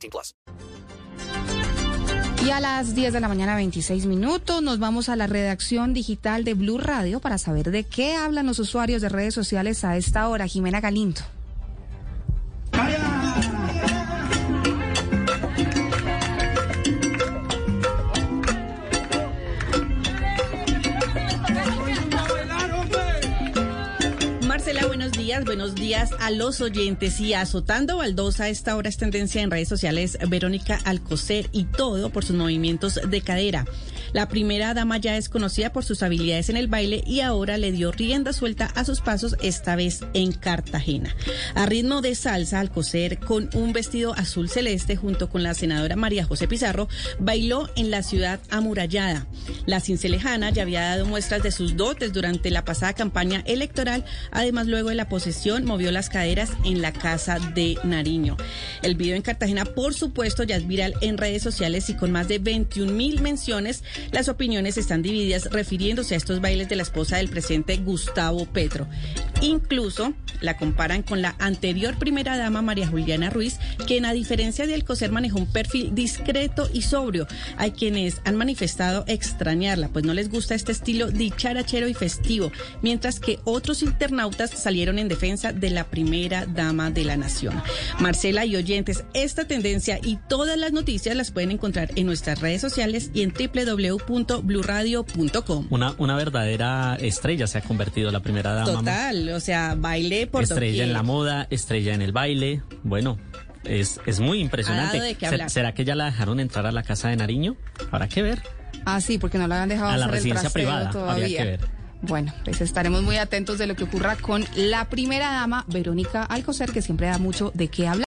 18 plus. Y a las 10 de la mañana, 26 minutos, nos vamos a la redacción digital de Blue Radio para saber de qué hablan los usuarios de redes sociales a esta hora. Jimena Galindo. Marcela, buenos días. Buenos días a los oyentes. Y azotando baldosa, esta hora es tendencia en redes sociales Verónica Alcocer y todo por sus movimientos de cadera. La primera dama ya es conocida por sus habilidades en el baile y ahora le dio rienda suelta a sus pasos, esta vez en Cartagena. A ritmo de salsa, Alcocer, con un vestido azul celeste junto con la senadora María José Pizarro, bailó en la ciudad amurallada. La cincelejana ya había dado muestras de sus dotes durante la pasada campaña electoral. Además, luego de la posesión, movió las caderas en la casa de Nariño. El video en Cartagena, por supuesto, ya es viral en redes sociales y con más de 21 mil menciones. Las opiniones están divididas refiriéndose a estos bailes de la esposa del presidente Gustavo Petro. Incluso la comparan con la anterior primera dama María Juliana Ruiz, quien a diferencia de Alcocer manejó un perfil discreto y sobrio. Hay quienes han manifestado extrañarla, pues no les gusta este estilo dicharachero y festivo, mientras que otros internautas salieron en defensa de la primera dama de la nación. Marcela y oyentes, esta tendencia y todas las noticias las pueden encontrar en nuestras redes sociales y en www.bluradio.com. Una, una verdadera estrella se ha convertido la primera dama. Total, o sea, baile por Estrella doquier. en la moda, estrella en el baile. Bueno, es, es muy impresionante. Ha dado de qué ¿Se- hablar. ¿Será que ya la dejaron entrar a la casa de Nariño? Habrá que ver. Ah, sí, porque no la han dejado A la hacer residencia privada, todavía. habría que ver. Bueno, pues estaremos muy atentos de lo que ocurra con la primera dama, Verónica Alcocer, que siempre da mucho de qué hablar.